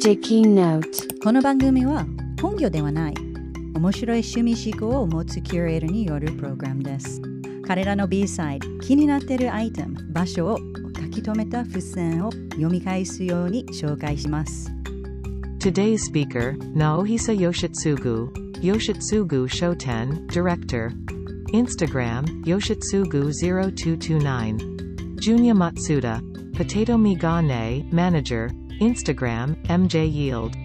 Sticky Note この番組は本業ではない面白い趣味思考を持つキュレーターによるプログラムです彼らの B サイド気になっているアイテム場所を書き留めた付箋を読み返すように紹介します Today's speaker, Naohisa Yoshitsugu, Yoshitsugu Shoten, Director. Instagram, Yoshitsugu0229. Junya Matsuda, Potato Migane, Manager. Instagram, MJ Yield.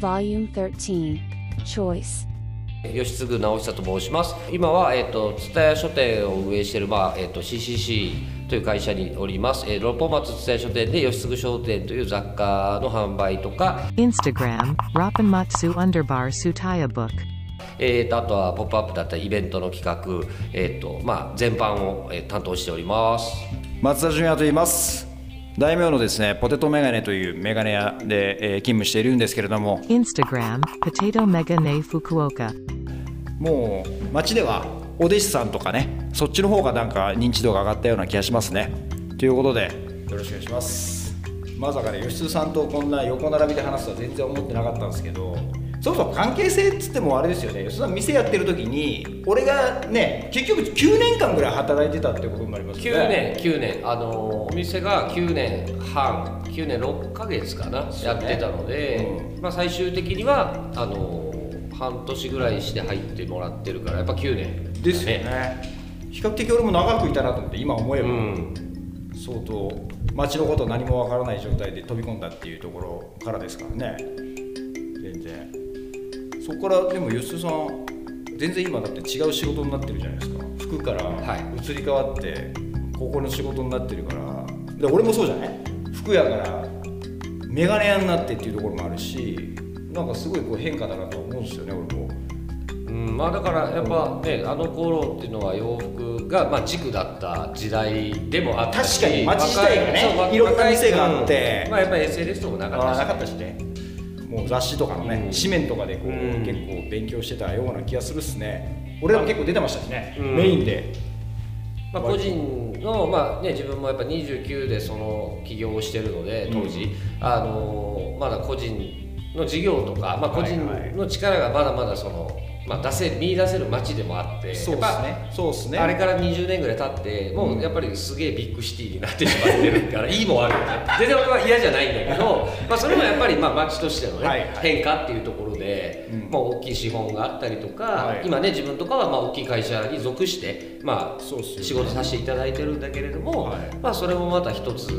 Volume 13 Choice. 吉嗣直久と申します。今はえっ、と蔦屋書店を運営しているまあえっ、と CCC という会社におります、えー、六本松蔦屋書店で吉嗣商店という雑貨の販売とか。Instagram, Rapanmatsu Underbar Sutaya Book. えー、とあとは「ポップアップだったりイベントの企画、えーとまあ、全般を、えー担当しております。松田純也と言います大名のですねポテトメガネというメガネ屋で、えー勤務しているんですけれども。Instagram, Potato Megane Fukuoka. もう街ではお弟子さんとかねそっちの方がなんか認知度が上がったような気がしますね。ということでよろしくお願いします。まさかね吉津さんとこんな横並びで話すとは全然思ってなかったんですけどそもそも関係性っつってもあれですよね。吉津さん店やってる時に俺がね結局9年間ぐらい働いてたってことになりますよね。9年9年。あのーお店が9年半9年6ヶ月かな、そうね。やってたので、まあ、最終的にはあのー半年ぐらいして入ってもらってるからやっぱ9年ですよね。比較的俺も長くいたなと思って今思えば、うん。相当街のこと何もわからない状態で飛び込んだっていうところからですからねそこからでも吉田さん全然今だって違う仕事になってるじゃないですか。服からはい。移り変わってここの仕事になってるから。で俺もそうじゃない？服屋からメガネ屋になってっていうところもあるしなんかすごいこう変化だなと思うんですよね俺も。うん、まあだからやっぱねあの頃っていうのは洋服がまあ軸だった時代でもあったし確かに街自体がね若いろんな店があって。うんまあやっぱり SNS ともなかったし。なかったしねもう雑誌とかのね、うん。紙面とかでこう、うん。結構勉強してたような気がするっすね。俺らも結構出てましたしね、うん。メインで。まあ、個人の、まあね、自分もやっぱ29でその起業をしてるので当時、あのまだ個人の事業とか、まあ、個人の力がまだまだその、まあ、出せ見出せる街でもあってそうっやっぱすねそうっすね。あれから20年ぐらい経ってもうやっぱりすげえビッグシティになってしまってるからいいも悪いもね 全然俺は嫌じゃないんだけど、まあ、それもやっぱりまあ街としてのね、はいはい。変化っていうところで、うん。まあ、大きい資本があったりとか、はい。今ね自分とかはまあ大きい会社に属して、まあ、仕事させていただいてるんだけれども、はい。まあ、それもまた一つ、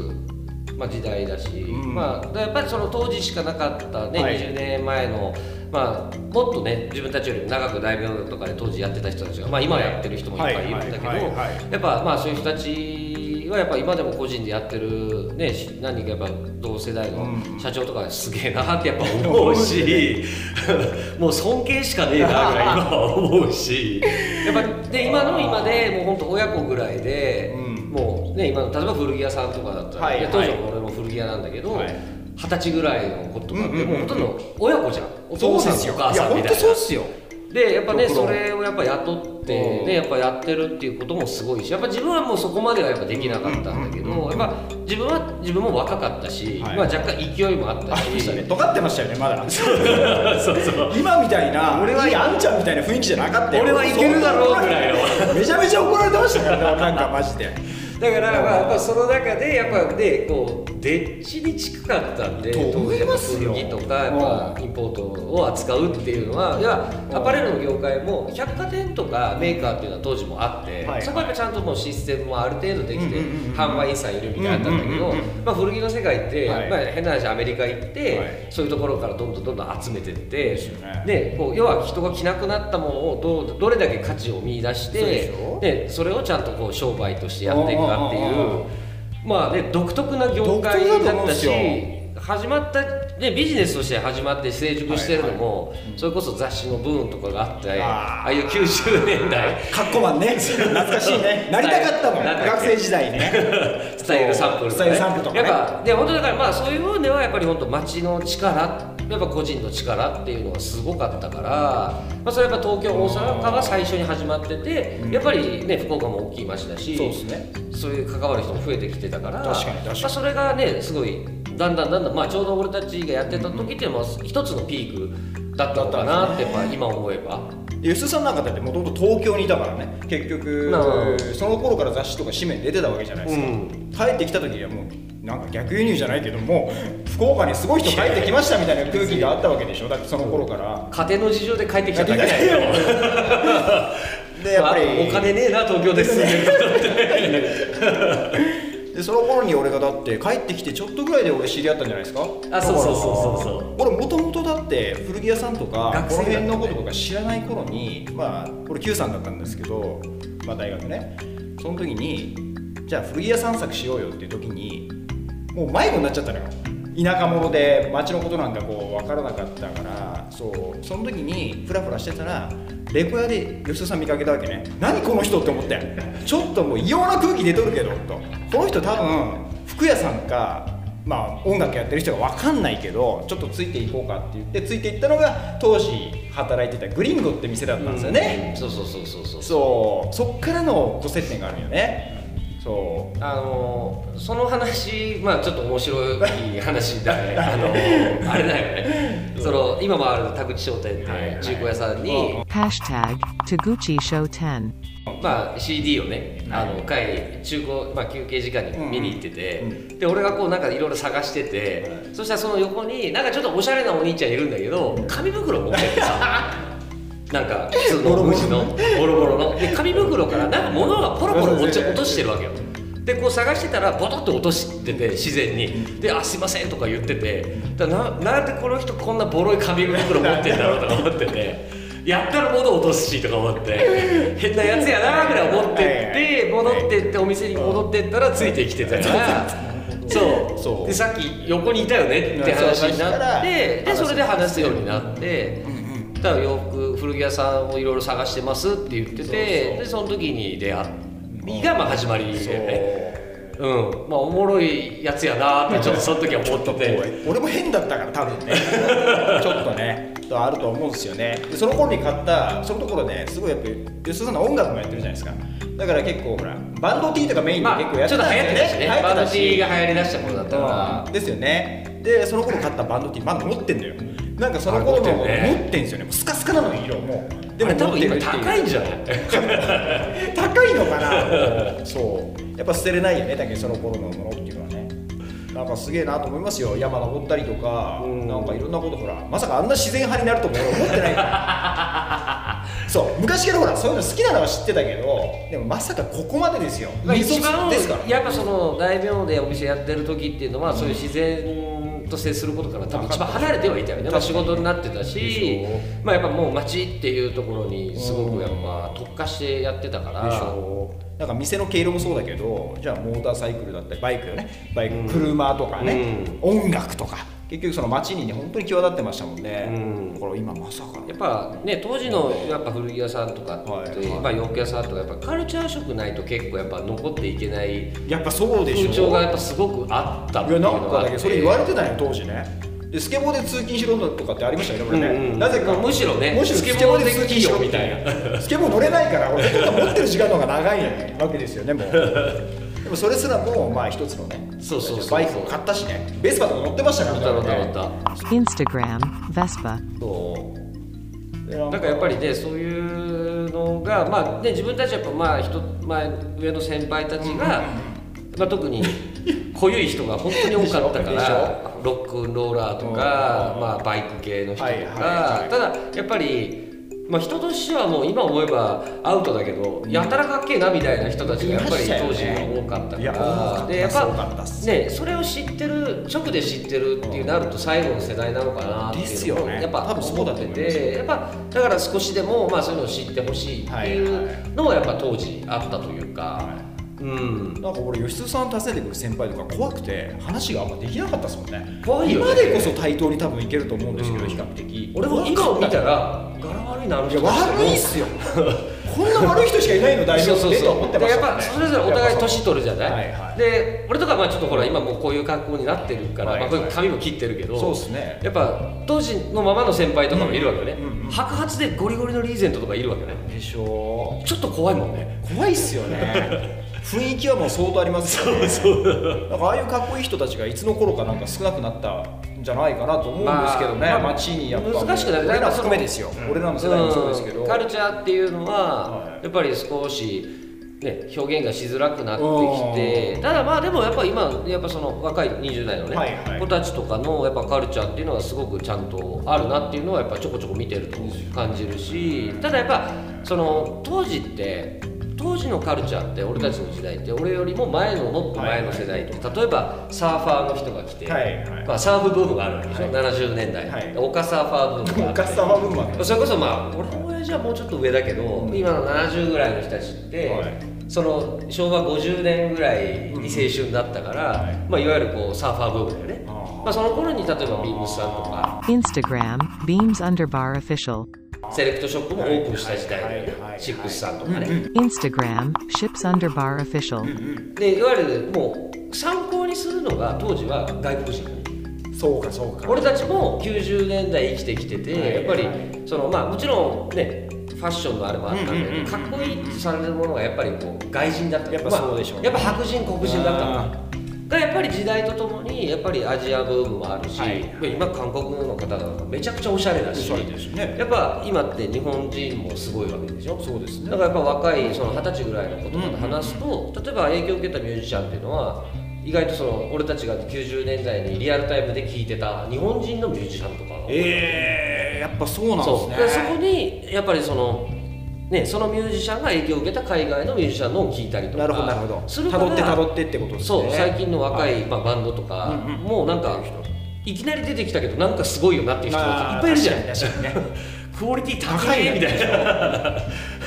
まあ、時代だし、ん。まあ、やっぱりその当時しかなかったね、はい。20年前の、まあ、もっとね自分たちよりも長く大名とかで当時やってた人たちが、まあ、今やってる人もいっぱいいるんだけどやっぱまあそういう人たちはやっぱ今でも個人でやってる、ね、し何人かやっぱ同世代のうん。社長とかすげえなってやっぱ思うし、もう尊敬しかねえなぐらい今は思うし やっぱで今の今でもう本当親子ぐらいで、うん。もうね今の例えば古着屋さんとかだったら、はいい。や当時は俺も古着屋なんだけど、はい二十歳ぐらいの子とかってもうほとんど親子じゃん。お父さんとお母さんみたいな。そうっすよ。でやっぱねそれをやっぱ雇ってうん。ねやっぱやってるっていうこともすごいしやっぱ自分はもうそこまではやっぱできなかったんだけうんうんうん。どやっぱ自分は自分も若かったし、はい。まあ若干勢いもあったし。したね。尖ってましたよねまだ。そうそう今みたいな俺はいいあんちゃんみたいな雰囲気じゃなかったよ。俺はいけるだろうぐらいの。めちゃめちゃ怒られてましたからねなんかマジでだからまあやっぱその中でやっぱねこうデッチに近かったんで当時やっぱ古着とかやっぱインポートを扱うっていうのはいやアパレルの業界も百貨店とかメーカーっていうのは当時もあって、はい。そこはやっぱちゃんともうシステムもある程度できて、販売員さんいるみたいなったんだけど、まあ、古着の世界って、はい。まあ、変な話アメリカ行って、はい。そういうところからどんどんどんどん集めてってでこう要は人が着なくなったものをどうどれだけ価値を見出してしょ。でそれをちゃんとこう商売としてやっていくかっていう。まあね独特な業界だったし始まった、ね、ビジネスとして始まって成熟してるのも、それこそ雑誌のブーンとかがあってああいう90年代。カッコマンね。懐かしいね。なりたかったもん。学生時代ね。スタイルサンプルとか、スタイルサンプルとかね。やっぱで本当だからまあそういう部分ではやっぱり本当街の力やっぱ個人の力っていうのがすごかったから、まあ、それはやっぱ東京大阪が最初に始まってて、やっぱりね福岡も大きい街だしそうですねそういう関わる人も増えてきてたから確かに確かに。まあ、それがねすごいだんだんだんだん、まあ、ちょうど俺たちがやってた時っていうのは一つのピークだったのかなってやっぱ今思えば。吉田さんなんかだってもともと東京にいたからね結局その頃から雑誌とか紙面出てたわけじゃないですか、うん。帰ってきた時にはもうなんか逆輸入じゃないけども福岡にすごい人帰ってきましたみたいな空気があったわけでしょ。だってその頃から。家庭の事情で帰ってきただけだよでやっぱり。お金ねえな東京で住んでるでその頃に俺がだって帰ってきてちょっとぐらいで俺知り合ったんじゃないですか？あそうそうそうそうそう。俺もともとだって古着屋さんとかこの辺のこととか知らない頃にまあ俺 Q さんだったんですけど、まあ、大学ね。その時にじゃあ古着屋散策しようよっていう時にもう迷子になっちゃったのよ田舎者で街のことなんかこう分からなかったからそうその時にフラフラしてたらレコ屋で吉田さん見かけたわけね。何この人って思って。ちょっともう異様な空気出とるけどと。この人多分服屋さんかまあ音楽やってる人が分かんないけどちょっとついていこうかって言ってついていったのが当時働いてたグリンゴって店だったんですよね、そうそうそうそうそう。そう。そっからのご接点があるよねそう。あのーその話まあちょっと面白い話だね あのーあれだよね。その今もある田口商店って中古屋さんに、Hashtag Taguchi Show 10. まあ、CD をね、あの帰り中古、まあ、休憩時間に見に行ってて、うん。で俺がこうなんかいろいろ探してて、そしたらその横になんかちょっとおしゃれなお兄ちゃんいるんだけど紙袋持っててさ なんか普通の無地のボロボロの。で紙袋からなんか物がポロポロ落ち落としてるわけよ。でこう探してたらボトッと落としてて自然に。で「あすいません」とか言ってて。だななんでこの人こんなボロい紙袋持ってんだろうとか思ってて。やったら物落とすしとか思って。変なやつやなぐらい思ってって戻ってってお店に戻ってったらついてきてたからそう。そう。でさっき横にいたよねって話になってでそれで話すようになって。だから古着屋さんをいろいろ探してますって言っててでその時に出会いがまあ始まりで。ねう。ん。まあおもろいやつやなってちょっとその時は思ってて。俺も変だったから多分ね。ちょっとね。あると思うんですよね。でその頃に買ったそのところねすごいやっぱり吉田さんの音楽もやってるじゃないですか。だから結構ほらバンド T とかメインでま結構やってたん流行ってたしね。流行ってバンド T が流行りだしたものだったから。ですよね。でその頃買ったバンド T まだ持ってんだよなんかその頃のあ持ってんですよね。もうスカスカなのよ色も。うでも多分今高いんじゃない？高いのかな？そう。やっぱ捨てれないよねだけどその頃のものっていうのはね。なんかすげえなと思いますよ。山登ったりとかうん。なんかいろんなことほらまさかあんな自然派になると思ってない。そう。昔からほらそういうの好きなのは知ってたけどでもまさかここまでですよ。まあ一番ですから。やっぱその大名でお店やってる時っていうのは、そういう自然と接することから多分一番離れてはいたよね、まあ、仕事になってたしまあやっぱもう街っていうところにすごくやっぱ特化してやってたから。なんか店の毛色もそうだけどじゃあモーターサイクルだったりバイクよね。バイク、うん。車とかね、音楽とか結局その街にね本当に際立ってましたもんね、うん。だから今まさか。やっぱね当時のやっぱ古着屋さんとかって、はい。はいまあ、洋服屋さんとかやっぱカルチャー色ないと結構やっぱ残っていけないやっぱそうでしょ。風潮がやっぱすごくあったっていうのがあってなんかだけどそれ言われてたよ当時ね。でスケボーで通勤しろとかってありましたよねうんうん。なぜか。むしろねむしろスケボーで通勤しろみたいな。スケボー 乗れないから俺持ってる時間の方が長いわけですよねもう でもそれすらもまあ一つのねそうそうそうバイクを買ったしね。ベスパとか乗ってましたから乗った乗ねった乗った。Instagram, Vespa. そう。でななんかやっぱりねそういうのがまあね自分たちはやっぱまあ人前上の先輩たちが、まあ、特に濃ゆい人が本当に多かったからロックンローラーとか、うん。まあ、バイク系の人とか、はいはいはい。ただやっぱりまあ、人としてはもう今思えばアウトだけど、やたらかっけえなみたいな人たちがやっぱり当時は多かったから。でやっぱねそれを知ってる直で知ってるっていうなると最後の世代なのかなっていうやっぱ多分そうだと思いますてやっぱだから少しでもまあそういうのを知ってほしいっていうのはやっぱ当時あったというか、うん。なんか俺吉津さん訪ねてくる先輩とか怖くて話があんまできなかったですもんね。怖いよね。今でこそ対等に多分いけると思うんですけど、うん。比較的。俺も今を見たら柄悪いなあのいや人たち悪いっすよ。こんな悪い人しかいないの代そうそうそう。でやっ思ってましたもんね。ぱそれぞれお互い年取るじゃない、はいはい。で俺とかまあちょっとほら今もうこういう格好になってるから、はいはい。まあ、こういう髪も切ってるけどそうっすね。やっぱ当時のままの先輩とかもいるわけよね、うんうんうん。白髪でゴリゴリのリーゼントとかいるわけね。でしょちょっと怖いもんね。怖いっすよね雰囲気はもう相当ありますよね。そうそう。かああいうかっこいい人たちがいつの頃かなんか少なくなったんじゃないかなと思うんですけどね、まあまあ街にやっぱ難しくない俺ら含めですよ、俺らの世代もそうですけど、うん。カルチャーっていうのは、はい。やっぱり少し、ね、表現がしづらくなってきてただまあでもやっぱ今やっぱその若い20代のね、はいはい。子たちとかのやっぱカルチャーっていうのはすごくちゃんとあるなっていうのはやっぱちょこちょこ見てると感じるしただやっぱその当時って当時のカルチャーって俺たちの時代って俺よりも前のもっと前の世代って、例えばサーファーの人が来て、はいはい。まあ、サーフブームがあるわけでしょ、はい。70年代、はい。丘サーファーブームがあって。おかしさは分はねそれこそまあ俺の親父はもうちょっと上だけど、今の70ぐらいの人たちって、はい。その昭和50年ぐらいに青春だったから、はい。まあ、いわゆるこうサーファーブームだよね。まあ、その頃に例えばビームスさんとか。Instagram, Beams Underbar Official. セレクトショップもオープンした時代だよね、はい。はい。はい。シックスさんとかね、Instagram, Ships Underbar Official. でいわゆるもう参考にするのが当時は外国人。そうかそうか。俺たちも90年代生きてきてて、はい。やっぱりそのまあもちろんねファッションのあれもあったんだかっこいいってされるものがやっぱりこう外人だった。やっぱそうでしょうね。まあやっぱ白人黒人だった。のがやっぱり時代とともにやっぱりアジアブームもあるし、はい今韓国の方々めちゃくちゃおしゃれだしね。やっぱ今って日本人もすごいわけでしょ？そうですね。だからやっぱ若いその二十歳ぐらいの子とかと話すと、例えば影響を受けたミュージシャンっていうのは意外とその俺たちが90年代にリアルタイムで聴いてた日本人のミュージシャンとかがえー、やっぱそうなんですね。そこにやっぱりそのねそのミュージシャンが影響を受けた海外のミュージシャンのを聴いたりとかなるほどなるほど。たどってたどってってことですね。そう最近の若い、はまあ、バンドとか、うんうんもうなんかいきなり出てきたけどなんかすごいよなっていう人がいっぱいいるじゃん。確かにね。クオリティ高いみたいな。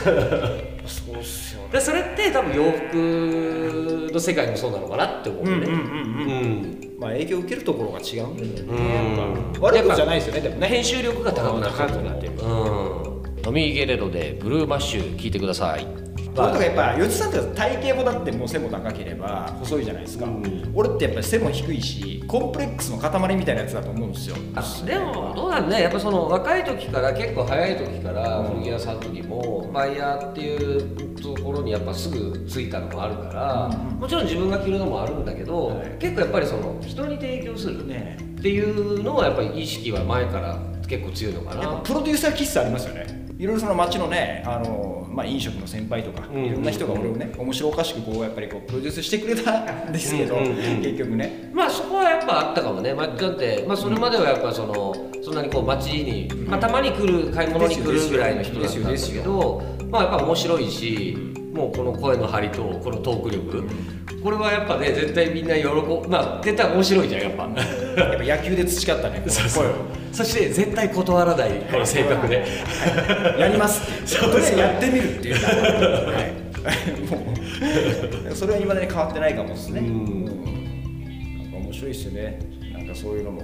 そうっすよね。でそれって多分洋服の世界もそうなのかなって思うね。うんうんうんうん。まあ影響を受けるところが違うんだよね。うん。悪いことじゃないですよねでもね。編集力が高くなってる。高くなってる。うんトミー・ゲレロでブルーマッシュ聞いてください。俺とかやっぱ吉さんって体型もだってもう背も高ければ細いじゃないですか、俺ってやっぱり背も低いしコンプレックスの塊みたいなやつだと思うんですよ。でもどうなんね。やっぱその若い時から結構早い時から古着屋さんの時もバイヤーっていうところにやっぱすぐついたのもあるから、もちろん自分が着るのもあるんだけど、はい。結構やっぱりその人に提供するねっていうのはやっぱり意識は前から結構強いのかやっぱなプロデューサー気質ありますよねいろいろその街のねあの、まあ、飲食の先輩とか、うん。いろんな人が俺をね面白おかしくこうやっぱりこうプロデュースしてくれたんですけど、うんうんうん。結局ね。まあそこはやっぱあったかもね、まあ、だって、まあ、それまではやっぱそのそんなにこう街に、まあ、たまに来る買い物に来るぐらいの人だったんですけどまあやっぱ面白いしもうこの声の張りとこのトーク力これはやっぱね絶対みんな喜ぶ。まあ絶対面白いじゃんやっぱ。やっぱ野球で培ったねこの声を。そして絶対断らないこの性格で。やりますって。言ってとりあえずやってみるっていう。か、はい、もう。それは今までに変わってないかもですね、うん。なんか面白いですよね。なんかそういうのも。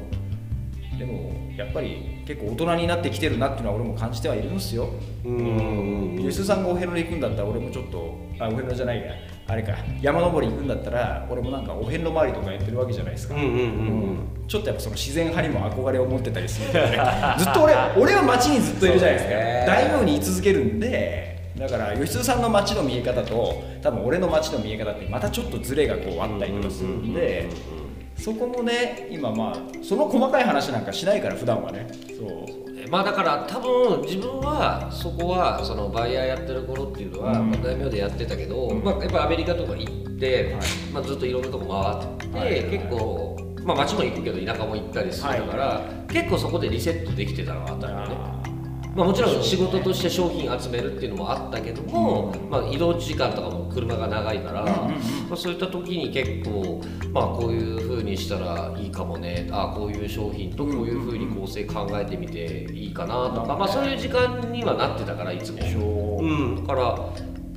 でもやっぱり結構大人になってきてるなっていうのは俺も感じてはいるんですよ。うん。吉田さんがお遍路で行くんだったら俺もちょっとあお遍路じゃないやあれか山登り行くんだったら俺もなんかお遍路回りとかやってるわけじゃないですか、うんうんうんうん。うんちょっとやっぱその自然派にも憧れを持ってたりするんで、ね、ずっと俺俺は街にずっといるじゃないですか。大名に居続けるんでだから吉田さんの街の見え方と多分俺の街の見え方ってまたちょっとズレがこうあったりとかするんでそこもね今まあその細かい話なんかしないから普段はね。そうまあだから多分自分はそこはそのバイヤーやってる頃っていうのは、うん。まあ、大名でやってたけど、うん。まあ、やっぱアメリカとか行って、はい。まあ、ずっといろんなとこ回って、はい。はい。結構、まあ、街も行くけど田舎も行ったりするから、結構そこでリセットできてたのはあったよね。まあ、もちろん仕事として商品集めるっていうのもあったけども、まあ、移動時間とかも車が長いから、まあ、そういった時に結構、まあ、こういうふうにしたらいいかもねあこういう商品とこういうふうに構成考えてみていいかなとか、まあ、そういう時間にはなってたからいつも。うん、だから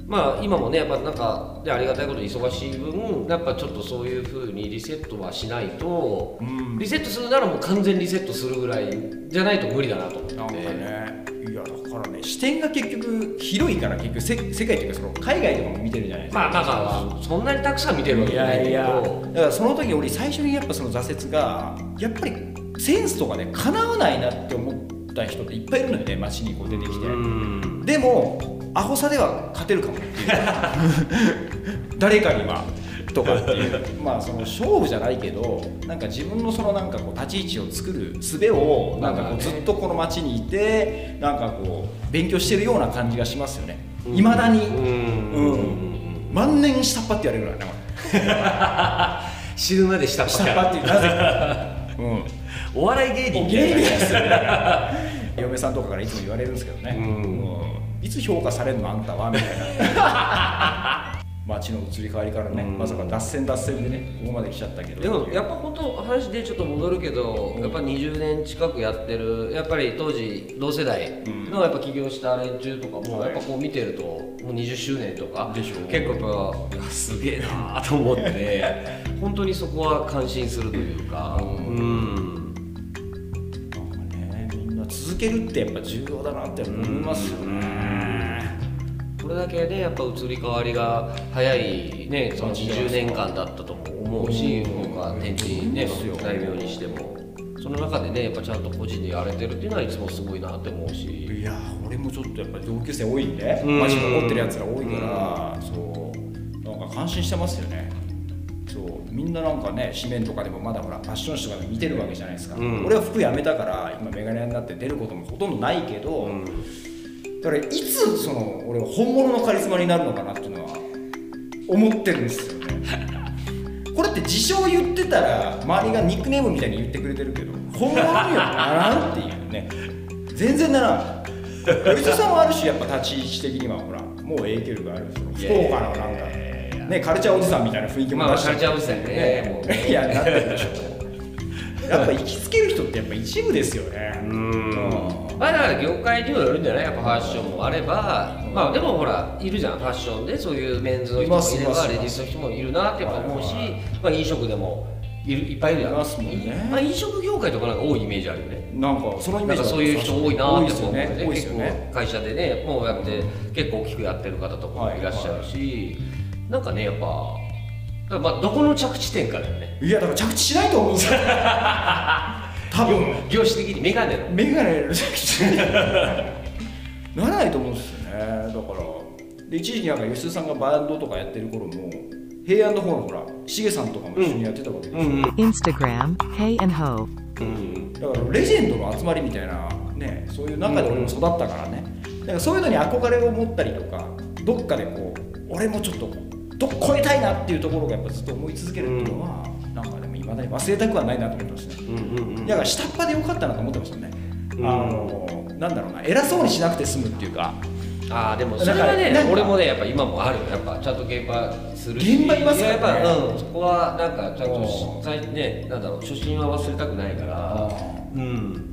まあ今もねやっぱなんかでありがたいことに忙しい分やっぱちょっとそういうふうにリセットはしないと、うん。リセットするならもう完全リセットするぐらいじゃないと無理だなと思って。なんかね。いやだからね視点が結局広いから結局せ世界っていうかその海外とかも見てるじゃないですか。まあだからそんなにたくさん見てるわけいじゃないけど。やいや。だからその時俺最初にやっぱその挫折がやっぱりセンスとかで叶わないなって思った人っていっぱいいるのよね街にこう出てきて、うん。でもアホさでは勝てるかもっていう。誰かには。とかっていう。まあその勝負じゃないけどなんか自分のそのなんかこう立ち位置を作る術をなんかこうずっとこの街にいてなんかこう勉強してるような感じがしますよね。いまだに。うん。万年下っ端って言われるからね死ぬまで下っ端下っ端ってなぜか。うん。お笑い芸人みた芸いな人ですよね。嫁さんとかからいつも言われるんですけどね、うん。うんいつ評価されるのあんたはみたいな。街の移り変わりからね、うん。まさか脱線脱線でねここまで来ちゃったけど。でもやっぱ本当話でちょっと戻るけど、やっぱ20年近くやってるやっぱり当時同世代のやっぱ起業した連中とかも、はい。やっぱこう見てるともう20周年とかでしょう。結構やっぱすげえなと思って 本当にそこは感心するというか。うん。なんかねみんな続けるってやっぱ重要だなって思いますよね、これだけねやっぱ移り変わりが早いねその20年間だったとも思うしうん。僕はね大名にしても。その中でねやっぱちゃんと個人でやれてるっていうのはいつもすごいなって思うし。いやー俺もちょっとやっぱり同級生多いんでうん。マジ残ってるやつら多いからそうなんか感心してますよね。そうみんななんかね紙面とかでもまだほらファッション誌とかで見てるわけじゃないですか、うん。俺は服やめたから今メガネ屋になって出ることもほとんどないけど、うんだからいつその俺は本物のカリスマになるのかなっていうのは思ってるんですよね。これって自称言ってたら周りがニックネームみたいに言ってくれてるけど本物にはならんっていうね。全然ならん。吉田さんはある種やっぱ立ち位置的にはほらもう影響力ある。福岡のなんかねカルチャーおじさんみたいな雰囲気もまあ出してカルチャーおじさんねもう。ねいやなってるでしょやっぱ行きつける人ってやっぱ一部ですよね。うんまあだから業界にもよるんじゃない？やっぱファッションもあればまあでもほらいるじゃん。ファッションでそういうメンズの人もいればレディースの人もいるなってやっぱ思うしまあ飲食でもいるいっぱいいるじゃん。いますもんね。まあ飲食業界とかなんか多いイメージあるよね。なんかそのイメージなんかそういう人多いな多いですよって思うねね結構会社でねもうやって結構大きくやってる方とかもいらっしゃるしなんかねやっぱまあどこの着地点かだよね。いやだから着地しないと思うんですよ 多分。業種的にメガネの。メガネの着地ならないと思うんですよね。だから。で一時期なんか吉田さんがバンドとかやってる頃も平安の方のほらしげさんとかも一緒にやってたわけですよ、hey and ho. うん。だからレジェンドの集まりみたいなねそういう中で俺も育ったからね。だからそういうのに憧れを持ったりとかどっかでこう俺もちょっとどっ超えたいなっていうところがやっぱずっと思い続けるっていうのは、まだに忘れたくはないなと思ってますねうんうんうん。だから下っ端でよかったなと思ってますよね、あのなんだろうな。偉そうにしなくて済むっていうか。ああでもそれはね俺もねやっぱ今もある。やっぱちゃんと現場する現場いますからね。やっぱうんそこはなんかちゃんとねなんだろう初心は忘れたくないから。あうん。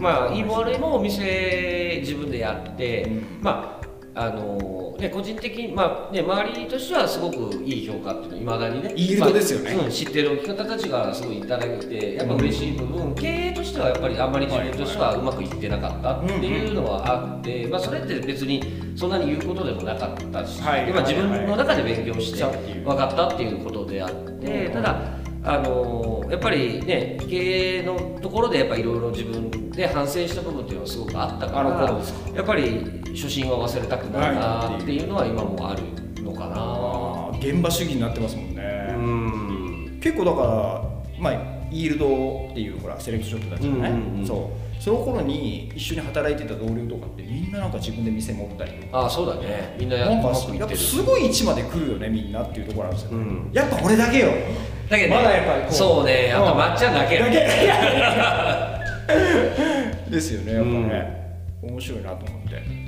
まあいいも悪いもお店自分でやって、うん。まああのね個人的にまあね周りとしてはすごくいい評価っていうのいまだにねイールドですよね。まあうん、知ってるお方たちがすごいいただいてやっぱ嬉しい部分、経営としてはやっぱりあんまり自分としてはうまくいってなかったっていうのはあって、まあ、それって別にそんなに言うことでもなかったし、はい。まあ自分の中で勉強してはい。はい。分かったっていうことであって、うん。ただあのやっぱりね経営のところでやっぱいろいろ自分で反省した部分っていうのはすごくあったからやっぱり初心は忘れたくないなっていうのは今もあるのかな。現場主義になってますもんね、うん。結構だからまあイールドっていうほらセレクトショップだったじゃない、うんうんうん。そうその頃に一緒に働いてた同僚とかってみんななんか自分で店持ったり。とかああそうだね。みんなやなんかやってぱすごい位置まで来るよねみんなっていうところなんですよ、ねうん。やっぱ俺だけよ。だけどねまだやっぱりこう。そうねやっぱまっちゃんだけ。だけ。ですよねやっぱね、面白いなと思って。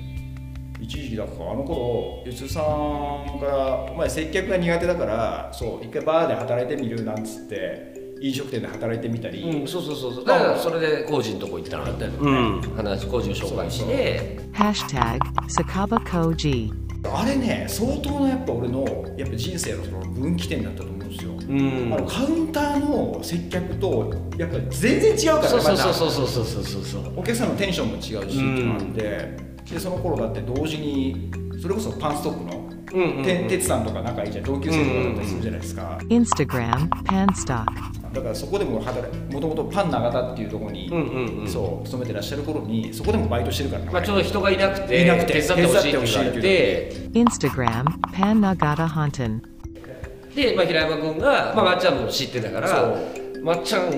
一時期だからあの頃吉田さんが「お前接客が苦手だからそう一回バーで働いてみる」なんつって飲食店で働いてみたり、うんそうそうそうそう。だからそれで工事のとこ行ったのだよね、うん、話工事を紹介して、Hashtag Sakaba Koji. あれね相当なやっぱ俺のやっぱ人生のその分岐点だったと思うんですよ、うん。あのカウンターの接客とやっぱ全然違うからねそうそうそうそうそうそうそう。そうそうお客さんのテンションも違うしうのがあって、でその頃だって同時にそれこそパンストックの哲さんとか仲いいじゃん同級生とかだったりするじゃないですか、Instagram, Panstock. だからそこでも働いもともとパン永田っていうところに、うんうんうん。そう勤めてらっしゃる頃にそこでもバイトしてるからねまあ、ちょうど人がいなくていなくて手伝ってほしいって言われて。Instagram, Pan Nagata Honton. で、まあ、平山君が、まあ、まっちゃんも知ってたからまっちゃん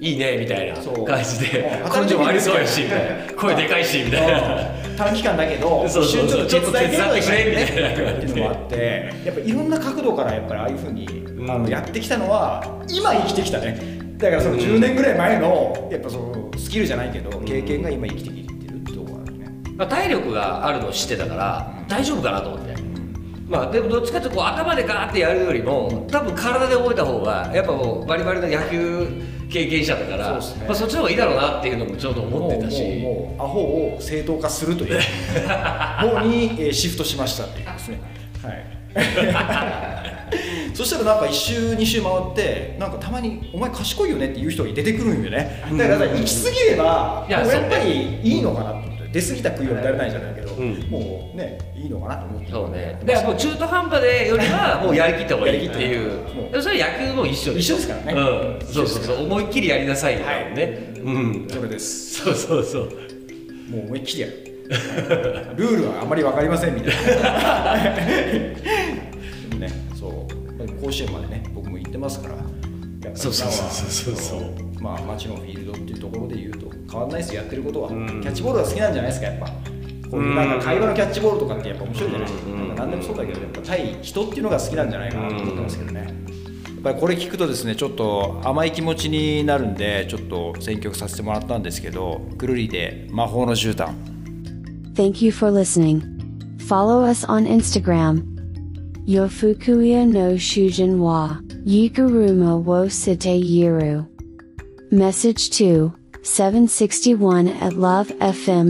いいねみたいな感じでもう根性もありそうやしみたいな。声でかいしみたいな短期間だけどそうそうそう。一緒にちょっと手伝ってくれみたいなっていうのもあってやっぱいろんな角度からやっぱりああいうふうに、あのやってきたのは今生きてきたね。だからその10年ぐらい前のやっぱそのスキルじゃないけど経験が今生きてきてるってところがあるね。まあ、体力があるのを知ってたから大丈夫かなと思って。まあ、でもどっちかというとこう頭でガーってやるよりも多分体で覚えた方がやっぱもうバリバリの野球経験者だからね。まあ、そっちの方がいいだろうなっていうのもちょうど思ってたし。もうアホを正当化するという。方に、えーシフトしましたっていうですね。はい。そしたらなんか1周2周回ってなんかたまに「お前賢いよね」っていう人が出てくるんよね。だからさ行き過ぎればいやっぱりいいのかなって出過ぎた杭を打たれないじゃないけど、うん。もうねいいのかなと思って。そうね。だからもう中途半端でよりは もうやりきった方がいいっていう。やりきったでもそれ野球も一緒一緒ですからね。うん、そうそうそう。思いっきりやりなさいよはい。ね、うん。それです。そうそうそう。もう思いっきりやる。ルールはあまり分かりませんみたいな。でもねそう。まあ甲子園までね僕も行ってますから。そうそうそうそうそうまあ町のフィールドっていうところで言うと変わんないですよ。やってることは、ん。キャッチボールが好きなんじゃないですかやっぱ。こういうなんか会話のキャッチボールとかってやっぱ面白いじゃないですか,、うん。なんか何でもそうだけどやっぱ対人っていうのが好きなんじゃないかなと思ってますけどね、やっぱりこれ聞くとですねちょっと甘い気持ちになるんでちょっと選曲させてもらったんですけどくるりで魔法の絨毯。Thank you for listening. Follow us on Instagram. Yofukuya no Shujin wa, Yiguruma wo Site Yiru. Message to 761 at lovefm.co.jp.